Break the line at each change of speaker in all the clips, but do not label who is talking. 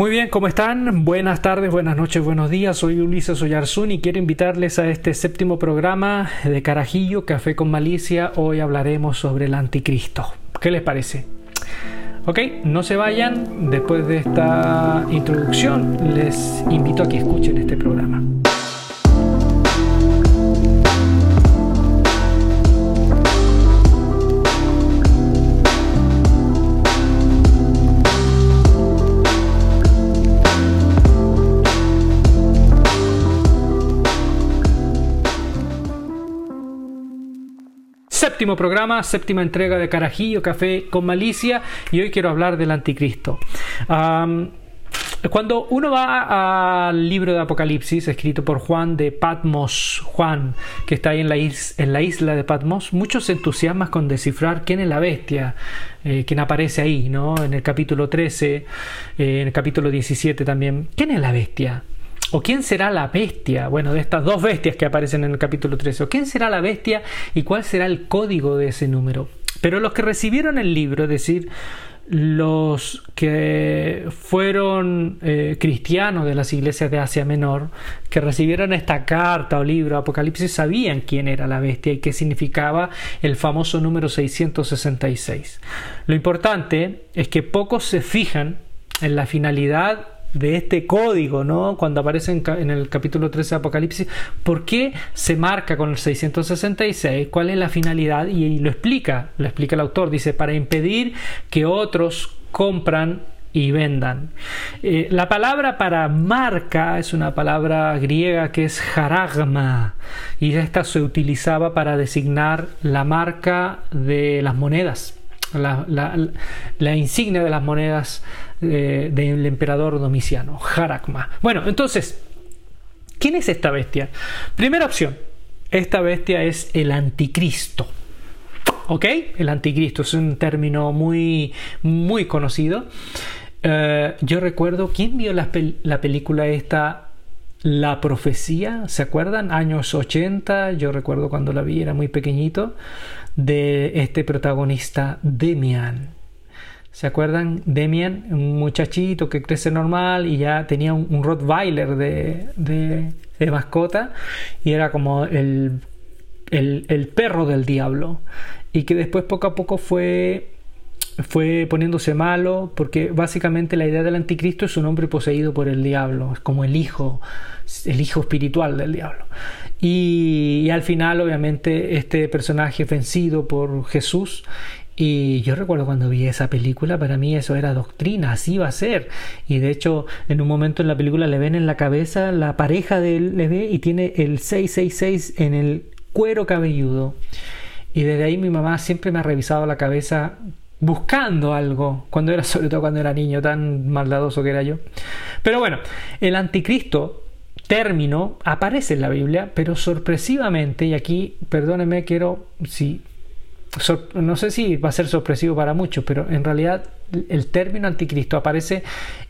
Muy bien, ¿cómo están? Buenas tardes, buenas noches, buenos días. Soy Ulises Oyarzún y quiero invitarles a este séptimo programa de Carajillo, Café con Malicia. Hoy hablaremos sobre el anticristo. ¿Qué les parece? Ok, no se vayan. Después de esta introducción, les invito a que escuchen este programa. Séptimo programa, séptima entrega de Carajillo, Café con Malicia y hoy quiero hablar del anticristo. cuando uno va al libro de Apocalipsis, escrito por Juan de Patmos, Juan, que está ahí en la, isla de Patmos, muchos se entusiasman con descifrar quién es la bestia, eh, quién aparece ahí, ¿no? En el capítulo 13, eh, en el capítulo 17 también. ¿Quién es la bestia? ¿O quién será la bestia? Bueno, de estas dos bestias que aparecen en el capítulo 13. ¿O quién será la bestia y cuál será el código de ese número? Pero los que recibieron el libro, es decir, los que fueron eh, cristianos de las iglesias de Asia Menor, que recibieron esta carta o libro Apocalipsis, sabían quién era la bestia y qué significaba el famoso número 666. Lo importante es que pocos se fijan en la finalidad de este código, ¿no? Cuando aparece en, el capítulo 13 de Apocalipsis, ¿por qué se marca con el 666? ¿Cuál es la finalidad? Y, lo explica, lo explica el autor, dice, para impedir que otros compran y vendan. Eh, la palabra para marca es una palabra griega que es jaragma y esta se utilizaba para designar la marca de las monedas la, insignia de las monedas eh, del emperador Domiciano, Harakma. Bueno, entonces, ¿quién es esta bestia? Primera opción, esta bestia es el anticristo. ¿Ok? El anticristo es un término muy, muy conocido. Eh, yo recuerdo, ¿quién vio la, la película esta la profecía, ¿se acuerdan? Años 80, yo recuerdo cuando la vi, era muy pequeño de este protagonista Demian. ¿Se acuerdan? Demian, un muchachito que crece normal y ya tenía un, Rottweiler de, de, mascota y era como el, el, el perro del diablo. Y que después poco a poco fue fue poniéndose malo, porque básicamente la idea del anticristo es un hombre poseído por el diablo, es como el hijo, el hijo espiritual del diablo. Y, al final, obviamente, este personaje vencido por Jesús. Y yo recuerdo cuando vi esa película, para mí eso era doctrina, así va a ser. Y de hecho, en un momento en la película le ven en la cabeza, la pareja de él le ve y tiene el 666 en el cuero cabelludo. Y desde ahí mi mamá siempre me ha revisado la cabeza buscando algo, cuando era, sobre todo cuando era niño, tan maldadoso que era yo. Pero bueno, el anticristo término aparece en la Biblia, pero sorpresivamente, y aquí, perdónenme, quiero, si, no sé si va a ser sorpresivo para muchos, pero en realidad el término anticristo aparece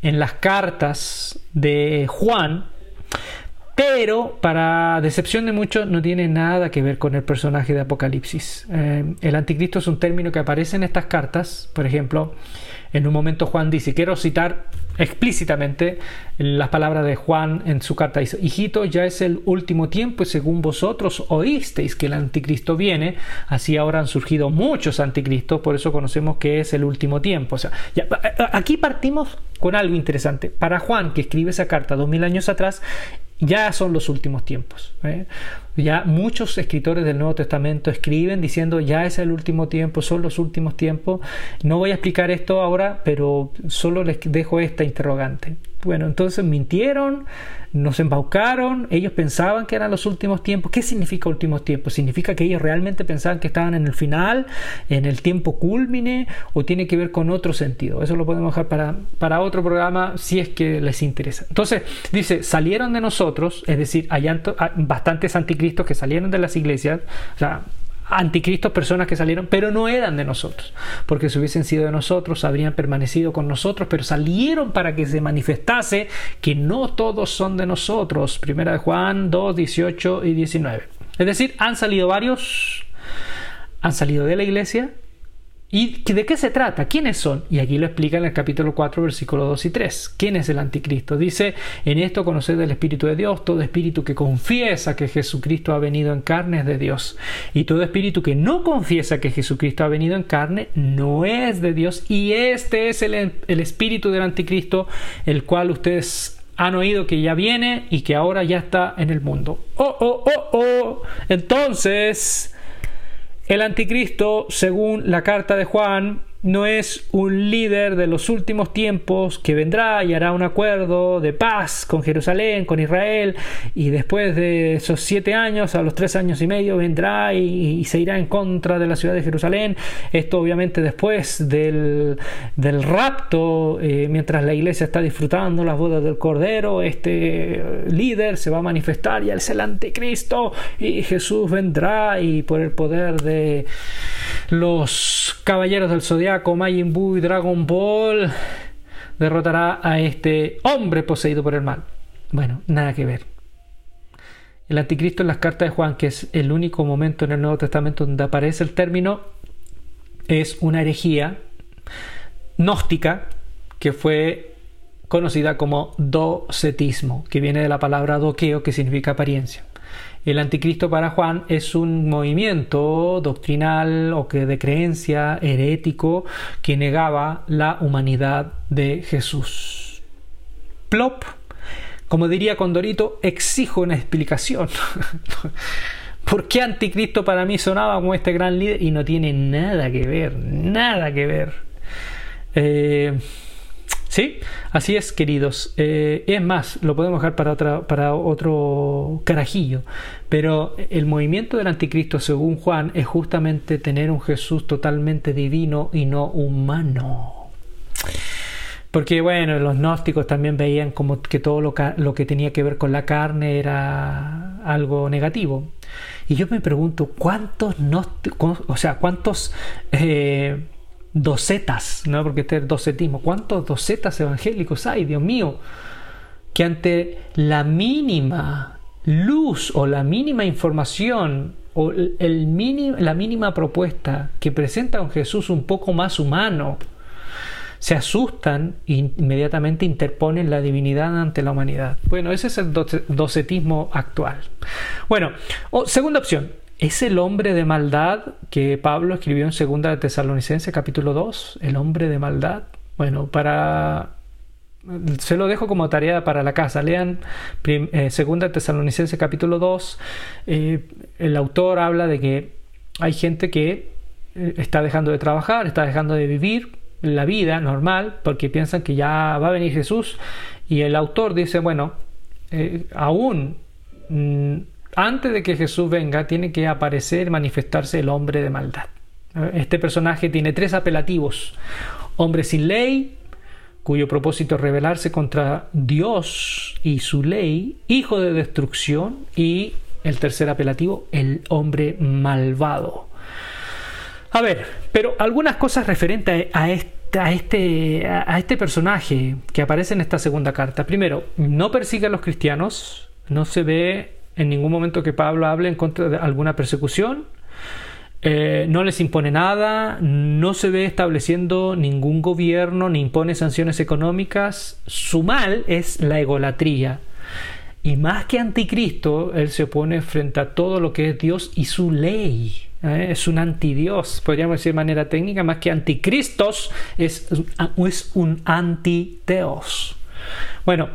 en las cartas de Juan, pero para decepción de muchos no tiene nada que ver con el personaje de Apocalipsis. Eh, el anticristo es un término que aparece en estas cartas, por ejemplo, en un momento Juan dice, quiero citar explícitamente las palabras de Juan en su carta. Dice, hijito, ya es el último tiempo y según vosotros oísteis que el anticristo viene, así ahora han surgido muchos anticristos, por eso conocemos que es el último tiempo. O sea, aquí partimos con algo interesante. Para Juan, que escribe esa carta dos mil años atrás, ya son los últimos tiempos. ¿eh? Ya muchos escritores del Nuevo Testamento escriben diciendo ya es el último tiempo, son los últimos tiempos. No voy a explicar esto ahora, pero solo les dejo esta interrogante. Bueno, entonces mintieron, nos embaucaron, ellos pensaban que eran los últimos tiempos. ¿Qué significa últimos tiempos? ¿Significa que ellos realmente pensaban que estaban en el final, en el tiempo culmine, o tiene que ver con otro sentido? Eso lo podemos dejar para, para otro programa si es que les interesa. Entonces, dice, salieron de nosotros, es decir, hay bastantes anticristos que salieron de las iglesias, o sea, anticristos, personas que salieron, pero no eran de nosotros, porque si hubiesen sido de nosotros, habrían permanecido con nosotros, pero salieron para que se manifestase que no todos son de nosotros. Primera de Juan 2, 18 y 19. Es decir, han salido varios, han salido de la iglesia, ¿Y de qué se trata? ¿Quiénes son? Y aquí lo explica en el capítulo 4, versículos 2 y 3. ¿Quién es el anticristo? Dice, en esto conoced el Espíritu de Dios, todo espíritu que confiesa que Jesucristo ha venido en carne es de Dios. Y todo espíritu que no confiesa que Jesucristo ha venido en carne no es de Dios. Y este es el, el espíritu del anticristo, el cual ustedes han oído que ya viene y que ahora ya está en el mundo. Oh, oh, oh, oh. Entonces... El anticristo, según la carta de Juan, no es un líder de los últimos tiempos que vendrá y hará un acuerdo de paz con Jerusalén, con Israel, y después de esos siete años, a los tres años y medio, vendrá y, se irá en contra de la ciudad de Jerusalén. Esto obviamente después del, del rapto, eh, mientras la iglesia está disfrutando las bodas del Cordero, este líder se va a manifestar y él es el anticristo y Jesús vendrá y por el poder de los caballeros del zodiaco, Majin Buu y Dragon Ball derrotará a este hombre poseído por el mal. Bueno, nada que ver. El anticristo en las cartas de Juan, que es el único momento en el Nuevo Testamento donde aparece el término, es una herejía gnóstica que fue conocida como docetismo, que viene de la palabra doqueo, que significa apariencia. El anticristo para Juan es un movimiento doctrinal o que de creencia herético que negaba la humanidad de Jesús. Plop, como diría Condorito, exijo una explicación. ¿Por qué anticristo para mí sonaba como este gran líder y no tiene nada que ver, nada que ver? Eh, ¿Sí? Así es, queridos. Eh, es más, lo podemos dejar para, para otro carajillo. Pero el movimiento del anticristo, según Juan, es justamente tener un Jesús totalmente divino y no humano. Porque bueno, los gnósticos también veían como que todo lo, lo que tenía que ver con la carne era algo negativo. Y yo me pregunto, ¿cuántos gnósticos, o sea, cuántos... Eh, docetas, ¿no? porque este es docetismo. ¿Cuántos docetas evangélicos hay, Dios mío? Que ante la mínima luz o la mínima información o el la mínima propuesta que presenta un Jesús un poco más humano, se asustan e inmediatamente interponen la divinidad ante la humanidad. Bueno, ese es el docetismo actual. Bueno, segunda opción, ¿Es el hombre de maldad que Pablo escribió en Segunda de Tesalonicense capítulo 2? ¿El hombre de maldad? Bueno, para se lo dejo como tarea para la casa. Lean eh, Segunda de Tesalonicense capítulo 2. Eh, el autor habla de que hay gente que eh, está dejando de trabajar, está dejando de vivir la vida normal porque piensan que ya va a venir Jesús. Y el autor dice, bueno, aún mm, antes de que Jesús venga, tiene que aparecer, manifestarse el hombre de maldad. Este personaje tiene tres apelativos. Hombre sin ley, cuyo propósito es rebelarse contra Dios y su ley, hijo de destrucción, y el tercer apelativo, el hombre malvado. A ver, pero algunas cosas referentes a este, a este, a este personaje que aparece en esta segunda carta. Primero, no persigue a los cristianos, no se ve en ningún momento que Pablo hable en contra de alguna persecución. Eh, no les impone nada, no se ve estableciendo ningún gobierno ni impone sanciones económicas. Su mal es la egolatría. Y más que anticristo, él se opone frente a todo lo que es Dios y su ley. ¿eh? Es un antidios, podríamos decir de manera técnica, más que anticristos, es, es un antiteos. Bueno,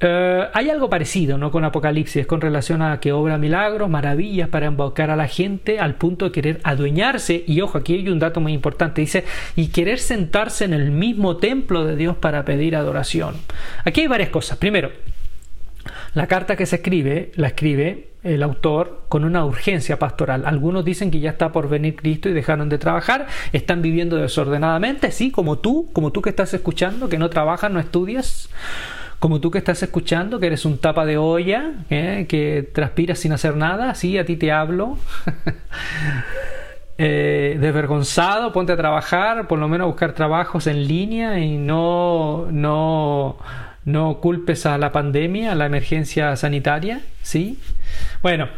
eh, hay algo parecido ¿no? con Apocalipsis con relación a que obra milagros, maravillas para invocar a la gente al punto de querer adueñarse. Y ojo, aquí hay un dato muy importante. Dice, y querer sentarse en el mismo templo de Dios para pedir adoración. Aquí hay varias cosas. Primero, la carta que se escribe, la escribe el autor con una urgencia pastoral. Algunos dicen que ya está por venir Cristo y dejaron de trabajar, están viviendo desordenadamente, sí, como tú, como tú que estás escuchando, que no trabajas, no estudias como tú que estás escuchando, que eres un tapa de olla, ¿eh? que transpiras sin hacer nada, sí, a ti te hablo. eh, desvergonzado, ponte a trabajar, por lo menos buscar trabajos en línea y no, no, no culpes a la pandemia, a la emergencia sanitaria, ¿sí? Bueno,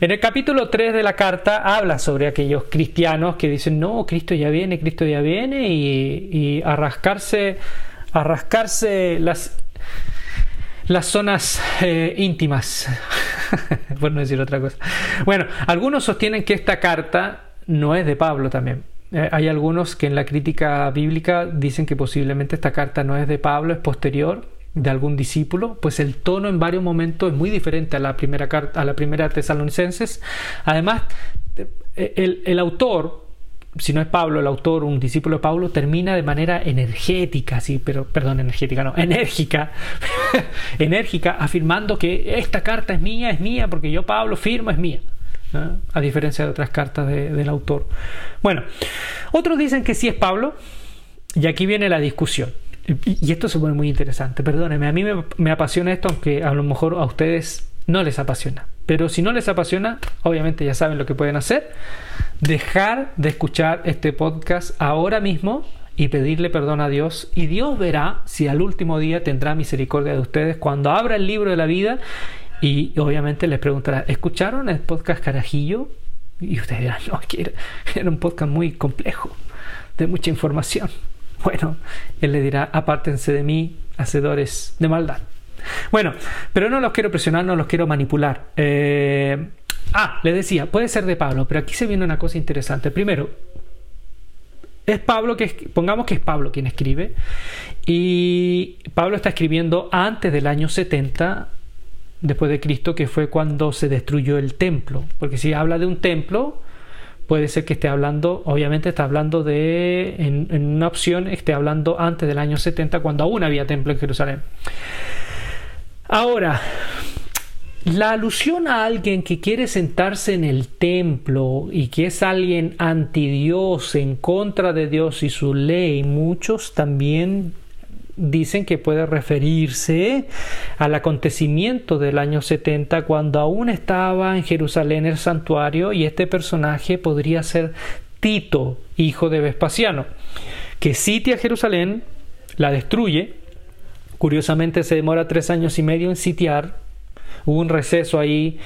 en el capítulo 3 de la carta habla sobre aquellos cristianos que dicen, no, Cristo ya viene, Cristo ya viene, y, y a a rascarse las, las zonas eh, íntimas, por no decir otra cosa. Bueno, algunos sostienen que esta carta no es de Pablo también. Eh, hay algunos que en la crítica bíblica dicen que posiblemente esta carta no es de Pablo, es posterior de algún discípulo, pues el tono en varios momentos es muy diferente a la primera carta, a la primera Tesalonicenses. Además, eh, el, el autor, si no es Pablo el autor, un discípulo de Pablo, termina de manera energética, sí, pero, perdón, energética, no, enérgica, enérgica, afirmando que esta carta es mía, es mía, porque yo, Pablo, firmo, es mía a diferencia de otras cartas del autor. Bueno, otros dicen que sí es Pablo, y aquí viene la discusión. Y esto se pone muy interesante, perdónenme, a mí me, apasiona esto, aunque a lo mejor a ustedes no les apasiona. Pero si no les apasiona, obviamente ya saben lo que pueden hacer. Dejar de escuchar este podcast ahora mismo y pedirle perdón a Dios. Y Dios verá si al último día tendrá misericordia de ustedes cuando abra el libro de la vida y obviamente les preguntará, ¿escucharon el podcast Carajillo? Y ustedes dirán, no, que era, un podcast muy complejo, de mucha información. Bueno, él le dirá, apártense de mí, hacedores de maldad. Bueno, pero no los quiero presionar, no los quiero manipular. Eh, ah, le decía, puede ser de Pablo, pero aquí se viene una cosa interesante. Primero, es Pablo que, pongamos que es Pablo quien escribe, y Pablo está escribiendo antes del año 70 después de Cristo, que fue cuando se destruyó el templo. Porque si habla de un templo, puede ser que esté hablando, obviamente está hablando de, en, una opción, esté hablando antes del año 70, cuando aún había templo en Jerusalén. Ahora, la alusión a alguien que quiere sentarse en el templo y que es alguien anti Dios, en contra de Dios y su ley, muchos también dicen que puede referirse al acontecimiento del año 70 cuando aún estaba en Jerusalén el santuario y este personaje podría ser Tito, hijo de Vespasiano, que sitia Jerusalén, la destruye, curiosamente se demora tres años y medio en sitiar, hubo un receso ahí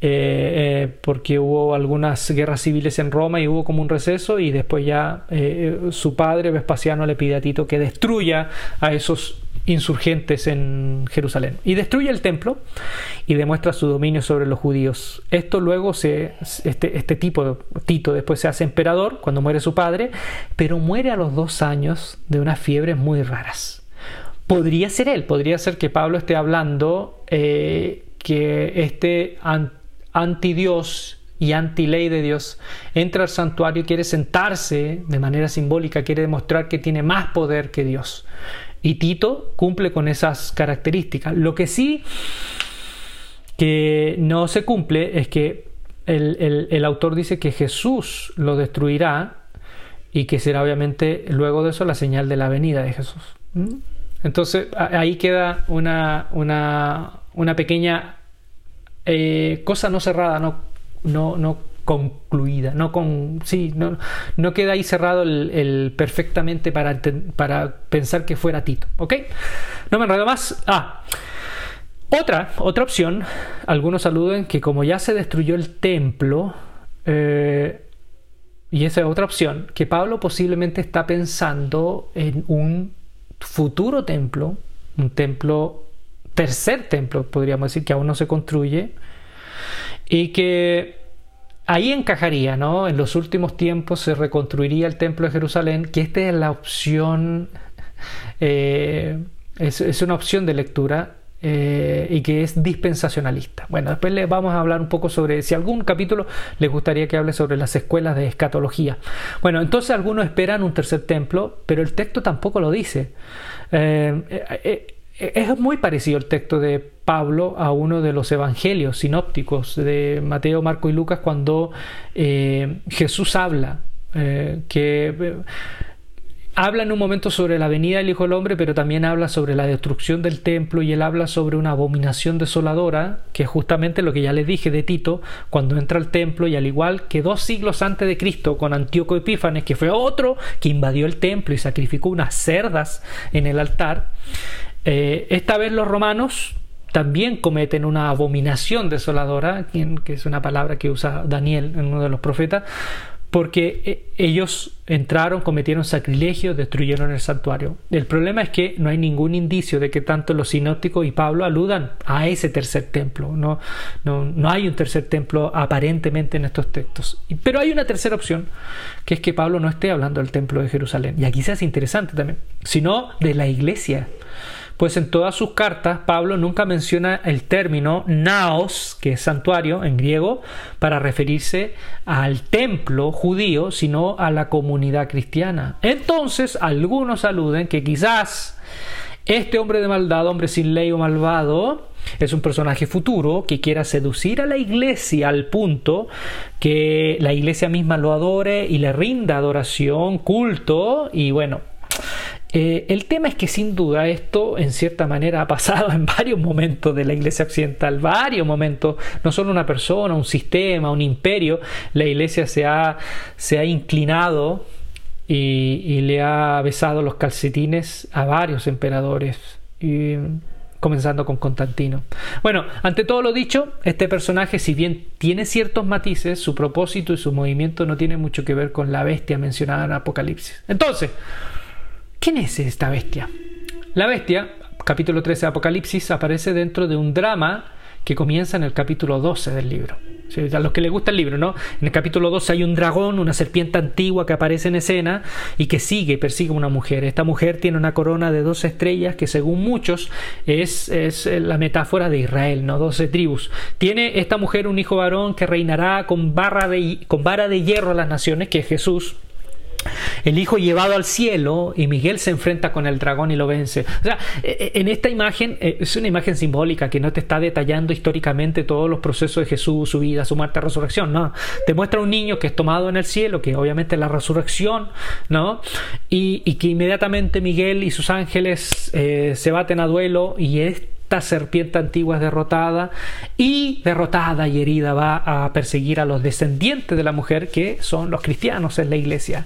eh, eh, porque hubo algunas guerras civiles en Roma y hubo como un receso y después ya eh, su padre Vespasiano le pide a Tito que destruya a esos insurgentes en Jerusalén y destruye el templo y demuestra su dominio sobre los judíos. Esto luego se este, este tipo Tito después se hace emperador cuando muere su padre, pero muere a los dos años de unas fiebres muy raras. Podría ser él, podría ser que Pablo esté hablando que este anti Dios y anti ley de Dios, entra al santuario y quiere sentarse de manera simbólica, quiere demostrar que tiene más poder que Dios. Y Tito cumple con esas características. Lo que sí que no se cumple es que el, autor dice que Jesús lo destruirá y que será obviamente luego de eso la señal de la venida de Jesús. ¿Mm? Entonces ahí queda una, una, una pequeña eh, cosa no cerrada, no, no, no concluida, no, con, sí, no, no queda ahí cerrado el, perfectamente para, para pensar que fuera Tito. ¿Ok? No me enredo más. Ah. Otra, otra opción, algunos saluden que como ya se destruyó el templo, eh, y esa es otra opción, que Pablo posiblemente está pensando en un futuro templo, un templo tercer templo, podríamos decir, que aún no se construye, y que ahí encajaría, ¿no? En los últimos tiempos se reconstruiría el templo de Jerusalén, que esta es la opción, eh, es, una opción de lectura. Eh, y que es dispensacionalista. Bueno, después les vamos a hablar un poco sobre si algún capítulo les gustaría que hable sobre las escuelas de escatología. Bueno, entonces algunos esperan un tercer templo, pero el texto tampoco lo dice. Eh, es muy parecido el texto de Pablo a uno de los evangelios sinópticos de Mateo, Marco y Lucas cuando eh, Jesús habla, eh, que eh, habla en un momento sobre la venida del Hijo del Hombre, pero también habla sobre la destrucción del templo y él habla sobre una abominación desoladora, que es justamente lo que ya les dije de Tito, cuando entra al templo y al igual que dos siglos antes de Cristo con Antíoco Epífanes, que fue otro que invadió el templo y sacrificó unas cerdas en el altar, Eh, esta vez los romanos también cometen una abominación desoladora, que es una palabra que usa Daniel en uno de los profetas, porque eh, ellos entraron, cometieron sacrilegio, destruyeron el santuario. El problema es que no hay ningún indicio de que tanto los sinópticos y Pablo aludan a ese tercer templo. No, no, no hay un tercer templo aparentemente en estos textos. Pero hay una tercera opción, que es que Pablo no esté hablando del templo de Jerusalén. Y aquí se hace interesante también, sino de la iglesia pues en todas sus cartas Pablo nunca menciona el término naos, que es santuario en griego, para referirse al templo judío, sino a la comunidad cristiana. Entonces algunos aluden que quizás este hombre de maldad, hombre sin ley o malvado, es un personaje futuro que quiera seducir a la iglesia al punto que la iglesia misma lo adore y le rinda adoración, culto y bueno, eh, el tema es que sin duda esto en cierta manera ha pasado en varios momentos de la iglesia occidental, varios momentos, no solo una persona, un sistema, un imperio, la iglesia se ha, se ha inclinado y, le ha besado los calcetines a varios emperadores. comenzando con Constantino. Bueno, ante todo lo dicho, este personaje, si bien tiene ciertos matices, su propósito y su movimiento no tiene mucho que ver con la bestia mencionada en Apocalipsis. Entonces, ¿Quién es esta bestia? La bestia, capítulo 13 de Apocalipsis, aparece dentro de un drama que comienza en el capítulo 12 del libro. A los que les gusta el libro, ¿no? En el capítulo 12 hay un dragón, una serpiente antigua que aparece en escena y que sigue, persigue a una mujer. Esta mujer tiene una corona de 12 estrellas que según muchos es, es la metáfora de Israel, ¿no? 12 tribus. Tiene esta mujer un hijo varón que reinará con, barra de, con vara de hierro a las naciones, que es Jesús el hijo llevado al cielo y Miguel se enfrenta con el dragón y lo vence. O sea, e, e, en esta imagen eh, es una imagen simbólica que no te está detallando históricamente todos los procesos de Jesús, su vida, su muerte, resurrección, no. Te muestra un niño que es tomado en el cielo, que obviamente es la resurrección, ¿no? Y, que inmediatamente Miguel y sus ángeles eh, se baten a duelo y es esta serpiente antigua es derrotada y derrotada y herida va a perseguir a los descendientes de la mujer que son los cristianos en la iglesia.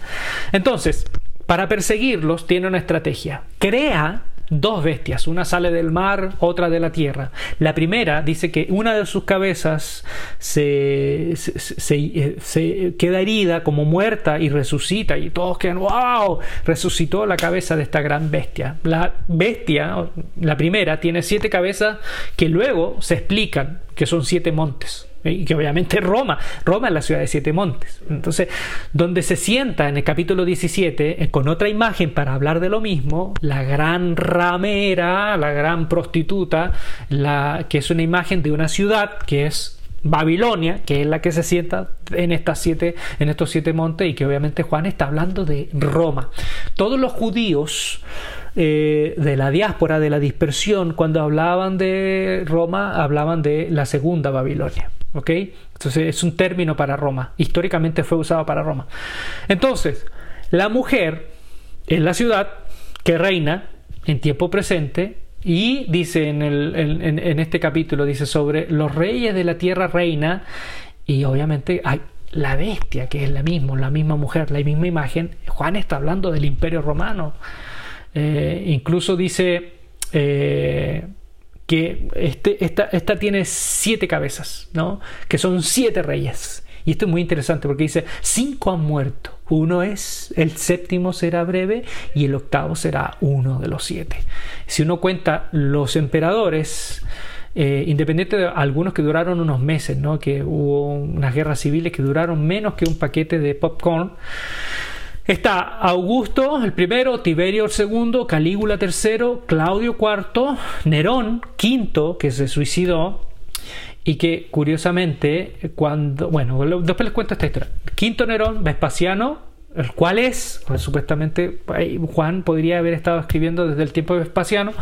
Entonces, para perseguirlos tiene una estrategia. Crea dos bestias, una sale del mar, otra de la tierra. La primera dice que una de sus cabezas se, se, queda herida como muerta y resucita y todos quedan, wow, resucitó la cabeza de esta gran bestia. La bestia, la primera, tiene siete cabezas que luego se explican que son siete montes y que obviamente Roma, Roma es la ciudad de siete montes. Entonces, donde se sienta en el capítulo 17, eh, con otra imagen para hablar de lo mismo, la gran ramera, la gran prostituta, que es una imagen de una ciudad que es Babilonia, que es la que se sienta en, estas siete, en estos siete montes, y que obviamente Juan está hablando de Roma. Todos los judíos eh, de la diáspora, de la dispersión, cuando hablaban de Roma, hablaban de la segunda Babilonia. ¿Ok? Entonces es un término para Roma. Históricamente fue usado para Roma. Entonces, la mujer es la ciudad que reina en tiempo presente y dice en, este capítulo, dice sobre los reyes de la tierra reina y obviamente hay la bestia, que es la misma, la misma mujer, la misma imagen. Juan está hablando del imperio romano. Eh, incluso dice... Eh, que este, esta, esta tiene siete cabezas, ¿no? que son siete reyes. Y esto es muy interesante porque dice, cinco han muerto. Uno es, el séptimo será breve y el octavo será uno de los siete. Si uno cuenta los emperadores, eh, independiente de algunos que duraron unos meses, ¿no? que hubo unas guerras civiles que duraron menos que un paquete de popcorn, Está Augusto el primero, Tiberio el segundo, Calígula tercero, Claudio cuarto, Nerón quinto, que se suicidó, y que curiosamente, cuando. Bueno, después les cuento esta historia. Quinto Nerón, Vespasiano, el cual es, pues, supuestamente Juan podría haber estado escribiendo desde el tiempo de Vespasiano,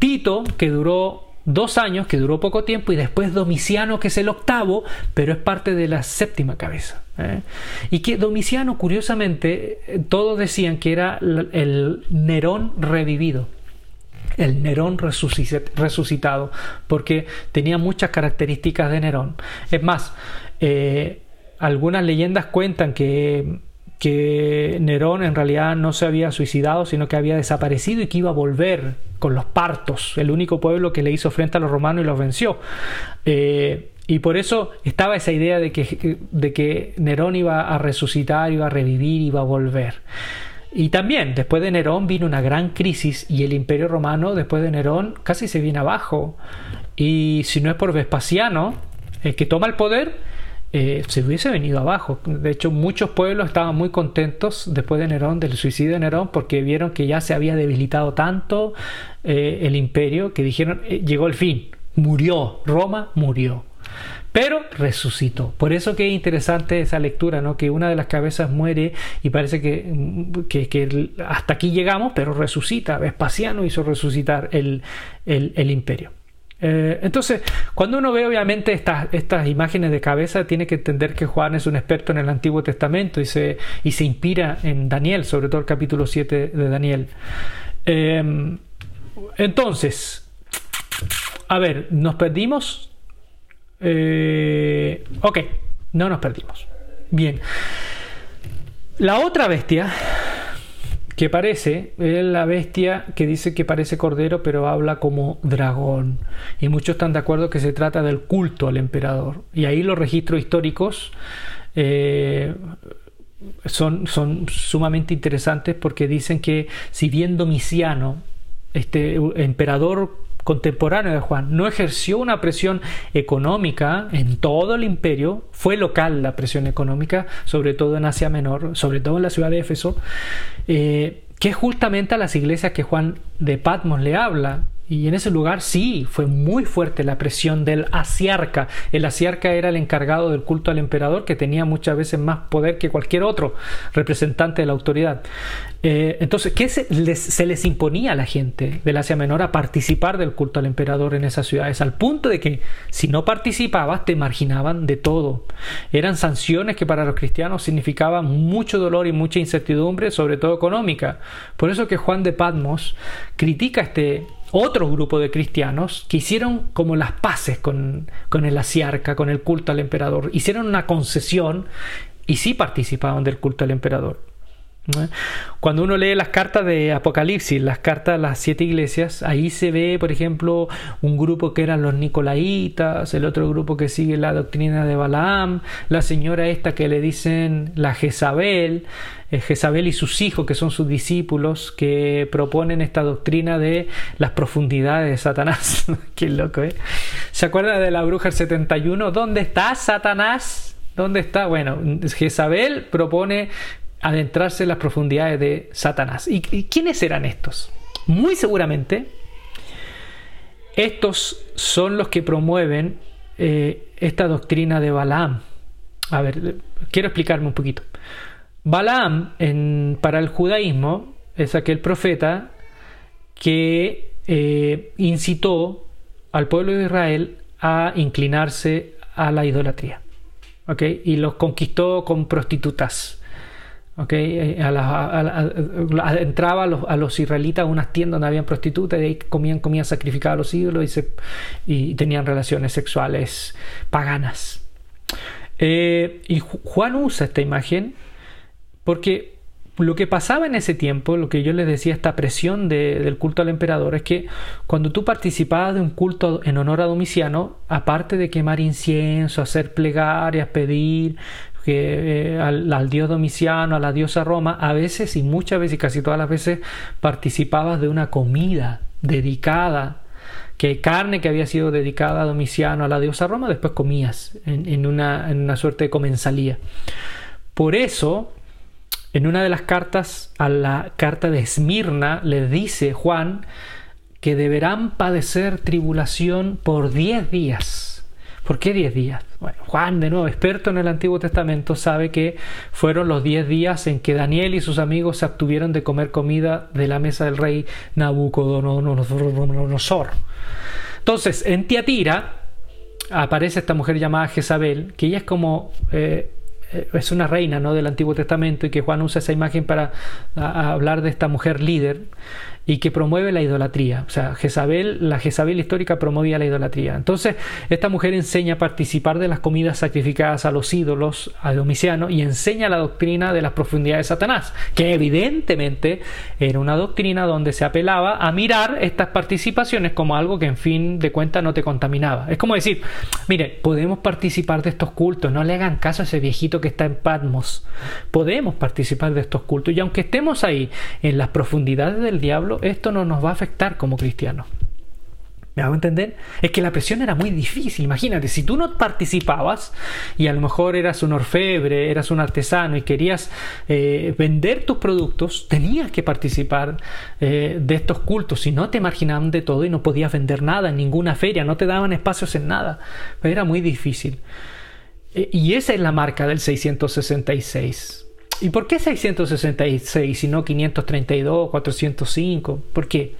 Tito, que duró dos años, que duró poco tiempo, y después Domiciano, que es el octavo, pero es parte de la séptima cabeza. ¿eh? Y que Domiciano, curiosamente, todos decían que era el Nerón revivido el Nerón resucitado, porque tenía muchas características de Nerón. Es más, eh, algunas leyendas cuentan que que Nerón en realidad no se había suicidado, sino que había desaparecido y que iba a volver con los partos, el único pueblo que le hizo frente a los romanos y los venció. Eh, y por eso estaba esa idea de que, de que Nerón iba a resucitar, iba a revivir, iba a volver. Y también, después de Nerón vino una gran crisis y el imperio romano, después de Nerón, casi se viene abajo. Y si no es por Vespasiano, el que toma el poder, eh, se hubiese venido abajo. De hecho, muchos pueblos estaban muy contentos después de Nerón, del suicidio de Nerón, porque vieron que ya se había debilitado tanto eh, el imperio que dijeron, eh, llegó el fin, murió, Roma murió pero resucitó. Por eso que es interesante esa lectura, ¿no? que una de las cabezas muere y parece que, que, hasta aquí llegamos, pero resucita. Vespasiano hizo resucitar el, el, imperio. Eh, entonces, cuando uno ve obviamente estas, imágenes de cabeza, tiene que entender que Juan es un experto en el Antiguo Testamento y se, y se inspira en Daniel, sobre todo el capítulo 7 de Daniel. Eh, entonces, a ver, nos perdimos eh, ok, no nos perdimos. Bien. La otra bestia que parece es la bestia que dice que parece cordero pero habla como dragón. Y muchos están de acuerdo que se trata del culto al emperador. Y ahí los registros históricos eh, son, son sumamente interesantes porque dicen que si bien Domiciano, este emperador contemporáneo de Juan, no ejerció una presión económica en todo el imperio, fue local la presión económica, sobre todo en Asia Menor, sobre todo en la ciudad de Éfeso, eh, que justamente a las iglesias que Juan de Patmos le habla. Y en ese lugar sí fue muy fuerte la presión del asiarca. El asiarca era el encargado del culto al emperador que tenía muchas veces más poder que cualquier otro representante de la autoridad. Eh, entonces, ¿qué se les, imponía a la gente del Asia Menor a participar del culto al emperador en esas ciudades? Al punto de que si no participabas te marginaban de todo. Eran sanciones que para los cristianos significaban mucho dolor y mucha incertidumbre, sobre todo económica. Por eso que Juan de Patmos critica este otro grupo de cristianos que hicieron como las paces con, con el asiarca, con el culto al emperador. Hicieron una concesión y sí participaban del culto al emperador. Cuando uno lee las cartas de Apocalipsis, las cartas de las siete iglesias, ahí se ve, por ejemplo, un grupo que eran los Nicolaitas, el otro grupo que sigue la doctrina de Balaam, la señora esta que le dicen la Jezabel, eh, Jezabel y sus hijos, que son sus discípulos, que proponen esta doctrina de las profundidades de Satanás. Qué loco, ¿eh? ¿Se acuerda de la bruja 71? ¿Dónde está Satanás? ¿Dónde está? Bueno, Jezabel propone adentrarse en las profundidades de Satanás. ¿Y, quiénes eran estos? Muy seguramente, estos son los que promueven eh, esta doctrina de Balaam. A ver, quiero explicarme un poquito. Balaam en, para el judaísmo es aquel profeta que eh, incitó al pueblo de Israel a inclinarse a la idolatría. ¿okay? Y los conquistó con prostitutas. Okay, a entraba a los, israelitas a unas tiendas donde habían prostitutas y ahí comían comida a los ídolos y, tenían relaciones sexuales paganas. Eh, y Juan usa esta imagen porque lo que pasaba en ese tiempo, lo que yo les decía, esta presión del culto al emperador, es que cuando tú participabas de un culto en honor a Domiciano, aparte de quemar incienso, hacer plegarias, pedir eh, al, dios Domiciano, a la diosa Roma, a veces y muchas veces y casi todas las veces participabas de una comida dedicada, que carne que había sido dedicada a Domiciano, a la diosa Roma, después comías en, una, en una suerte de comensalía. Por eso, en una de las cartas, a la carta de Esmirna, le dice Juan que deberán padecer tribulación por diez días ¿Por qué 10 días? Bueno, Juan, de nuevo, experto en el Antiguo Testamento, sabe que fueron los 10 días en que Daniel y sus amigos se abstuvieron de comer comida de la mesa del rey Nabucodonosor. Entonces, en Tiatira aparece esta mujer llamada Jezabel, que ella es como... Eh, es una reina ¿no? del Antiguo Testamento y que Juan usa esa imagen para hablar de esta mujer líder y que promueve la idolatría. O sea, Jezabel, la Jezabel histórica promovía la idolatría. Entonces, esta mujer enseña a participar de las comidas sacrificadas a los ídolos, a Domiciano, y enseña la doctrina de las profundidades de Satanás, que evidentemente era una doctrina donde se apelaba a mirar estas participaciones como algo que en fin de cuentas no te contaminaba. Es como decir, mire, podemos participar de estos cultos, no le hagan caso a ese viejito que está en Patmos. Podemos participar de estos cultos y aunque estemos ahí en las profundidades del diablo, esto no nos va a afectar como cristianos. ¿Me hago entender? Es que la presión era muy difícil. Imagínate, si tú no participabas y a lo mejor eras un orfebre, eras un artesano y querías eh, vender tus productos, tenías que participar eh, de estos cultos. Si no, te marginaban de todo y no podías vender nada en ninguna feria, no te daban espacios en nada. era muy difícil. Eh, y esa es la marca del 666. ¿Y por qué 666 y no 532, 405? ¿Por qué?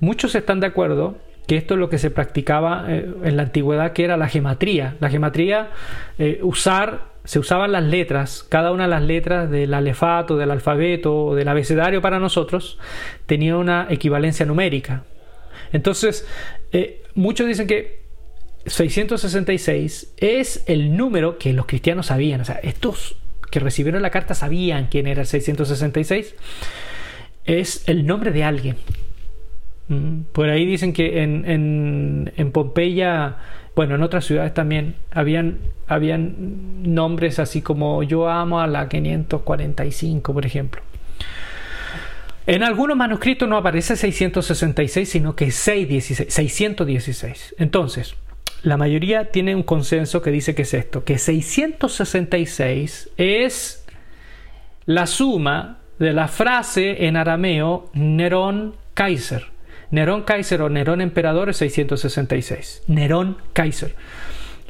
Muchos están de acuerdo que esto es lo que se practicaba eh, en la antigüedad, que era la gematría. La gematría, eh, usar, se usaban las letras, cada una de las letras del alefato, del alfabeto del abecedario para nosotros, tenía una equivalencia numérica. Entonces, eh, muchos dicen que 666 es el número que los cristianos sabían. O sea, estos que recibieron la carta sabían quién era el 666, es el nombre de alguien. Mm, por ahí dicen que en, en, Pompeya, bueno, en otras ciudades también, habían, habían nombres así como yo amo a la 545, por ejemplo. En algunos manuscritos no aparece 666, sino que 616, 616. Entonces, la mayoría tiene un consenso que dice que es esto, que 666 es la suma de la frase en arameo Nerón Kaiser. Nerón Kaiser o Nerón Emperador es 666. Nerón Kaiser.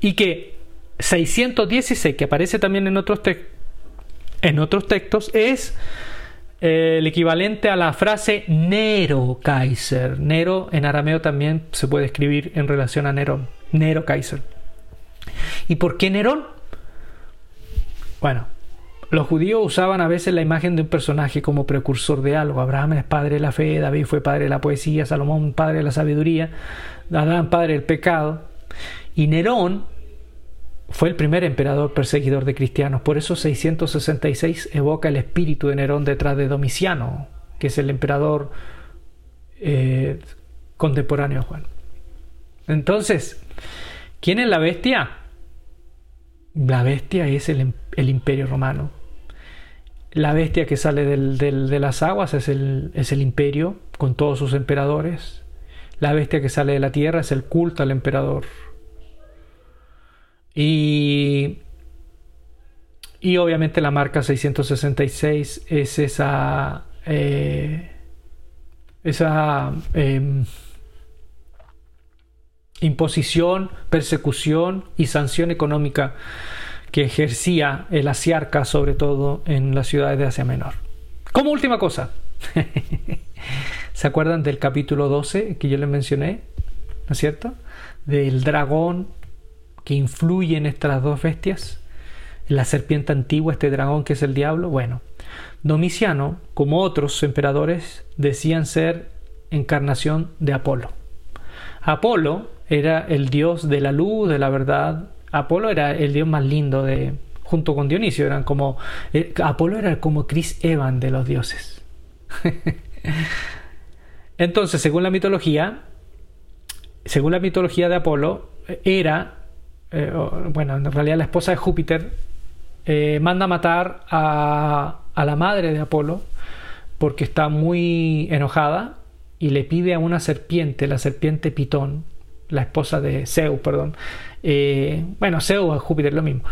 Y que 616, que aparece también en otros, en otros textos, es eh, el equivalente a la frase Nero Kaiser. Nero en arameo también se puede escribir en relación a Nerón. Nero Kaiser. ¿Y por qué Nerón? Bueno, los judíos usaban a veces la imagen de un personaje como precursor de algo. Abraham es padre de la fe, David fue padre de la poesía, Salomón padre de la sabiduría, Adán padre del pecado. Y Nerón fue el primer emperador perseguidor de cristianos. Por eso 666 evoca el espíritu de Nerón detrás de Domiciano, que es el emperador eh, contemporáneo Juan. Entonces, ¿quién es la bestia? La bestia es el, imperio romano. La bestia que sale de las aguas es el, es el imperio con todos sus emperadores. La bestia que sale de la tierra es el culto al emperador. Y, y obviamente la marca 666 es esa, eh, esa em, imposición, persecución y sanción económica que ejercía el asiarca, sobre todo en las ciudades de Asia Menor. Como última cosa, ¿se acuerdan del capítulo 12 que yo les mencioné? ¿No es cierto? Del dragón que influye en estas dos bestias, la serpiente antigua, este dragón que es el diablo. Bueno, Domiciano, como otros emperadores, decían ser encarnación de Apolo. Apolo era el dios de la luz, de la verdad. Apolo era el dios más lindo de junto con Dionisio, eran como eh, Apolo era como Chris Evan de los dioses. Entonces, según la mitología, según la mitología de Apolo, era eh, bueno, en realidad la esposa de Júpiter eh, manda matar a, a la madre de Apolo porque está muy enojada y le pide a una serpiente, la serpiente Pitón, la esposa de Zeus, perdón. Eh, bueno, Zeus o Júpiter, lo mismo.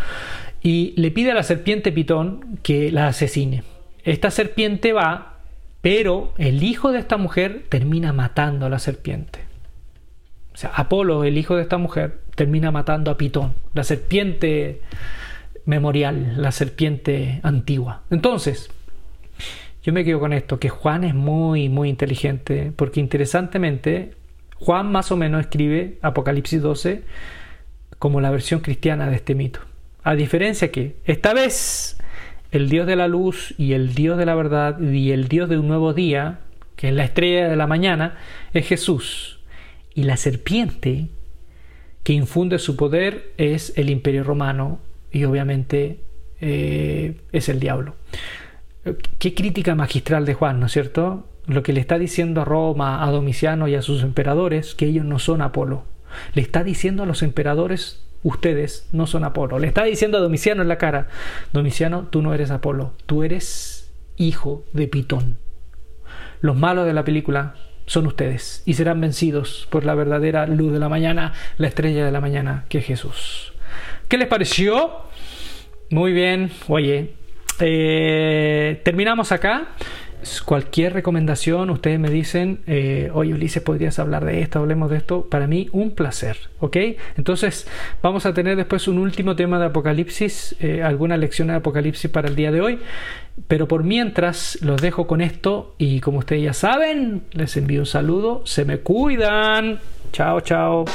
Y le pide a la serpiente Pitón que la asesine. Esta serpiente va, pero el hijo de esta mujer termina matando a la serpiente. O sea, Apolo, el hijo de esta mujer, termina matando a Pitón, la serpiente memorial, la serpiente antigua. Entonces, yo me quedo con esto, que Juan es muy, muy inteligente, porque interesantemente Juan más o menos escribe Apocalipsis 12 como la versión cristiana de este mito. A diferencia que esta vez el Dios de la luz y el Dios de la verdad y el Dios de un nuevo día que es la estrella de la mañana, es Jesús. Y la serpiente que infunde su poder es el imperio romano y obviamente eh, es el diablo. Qué crítica magistral de Juan, ¿no es cierto? Lo que le está diciendo a Roma, a Domiciano y a sus emperadores, que ellos no son Apolo. Le está diciendo a los emperadores, ustedes no son Apolo. Le está diciendo a Domiciano en la cara, Domiciano, tú no eres Apolo, tú eres hijo de Pitón. Los malos de la película son ustedes y serán vencidos por la verdadera luz de la mañana, la estrella de la mañana, que es Jesús. ¿Qué les pareció? Muy bien, oye, eh, terminamos acá. Cualquier recomendación, ustedes me dicen, eh, oye Ulises, podrías hablar de esto, hablemos de esto. Para mí, un placer, ¿ok? Entonces, vamos a tener después un último tema de Apocalipsis, eh, alguna lección de Apocalipsis para el día de hoy. Pero por mientras, los dejo con esto y como ustedes ya saben, les envío un saludo, se me cuidan. Chao, chao.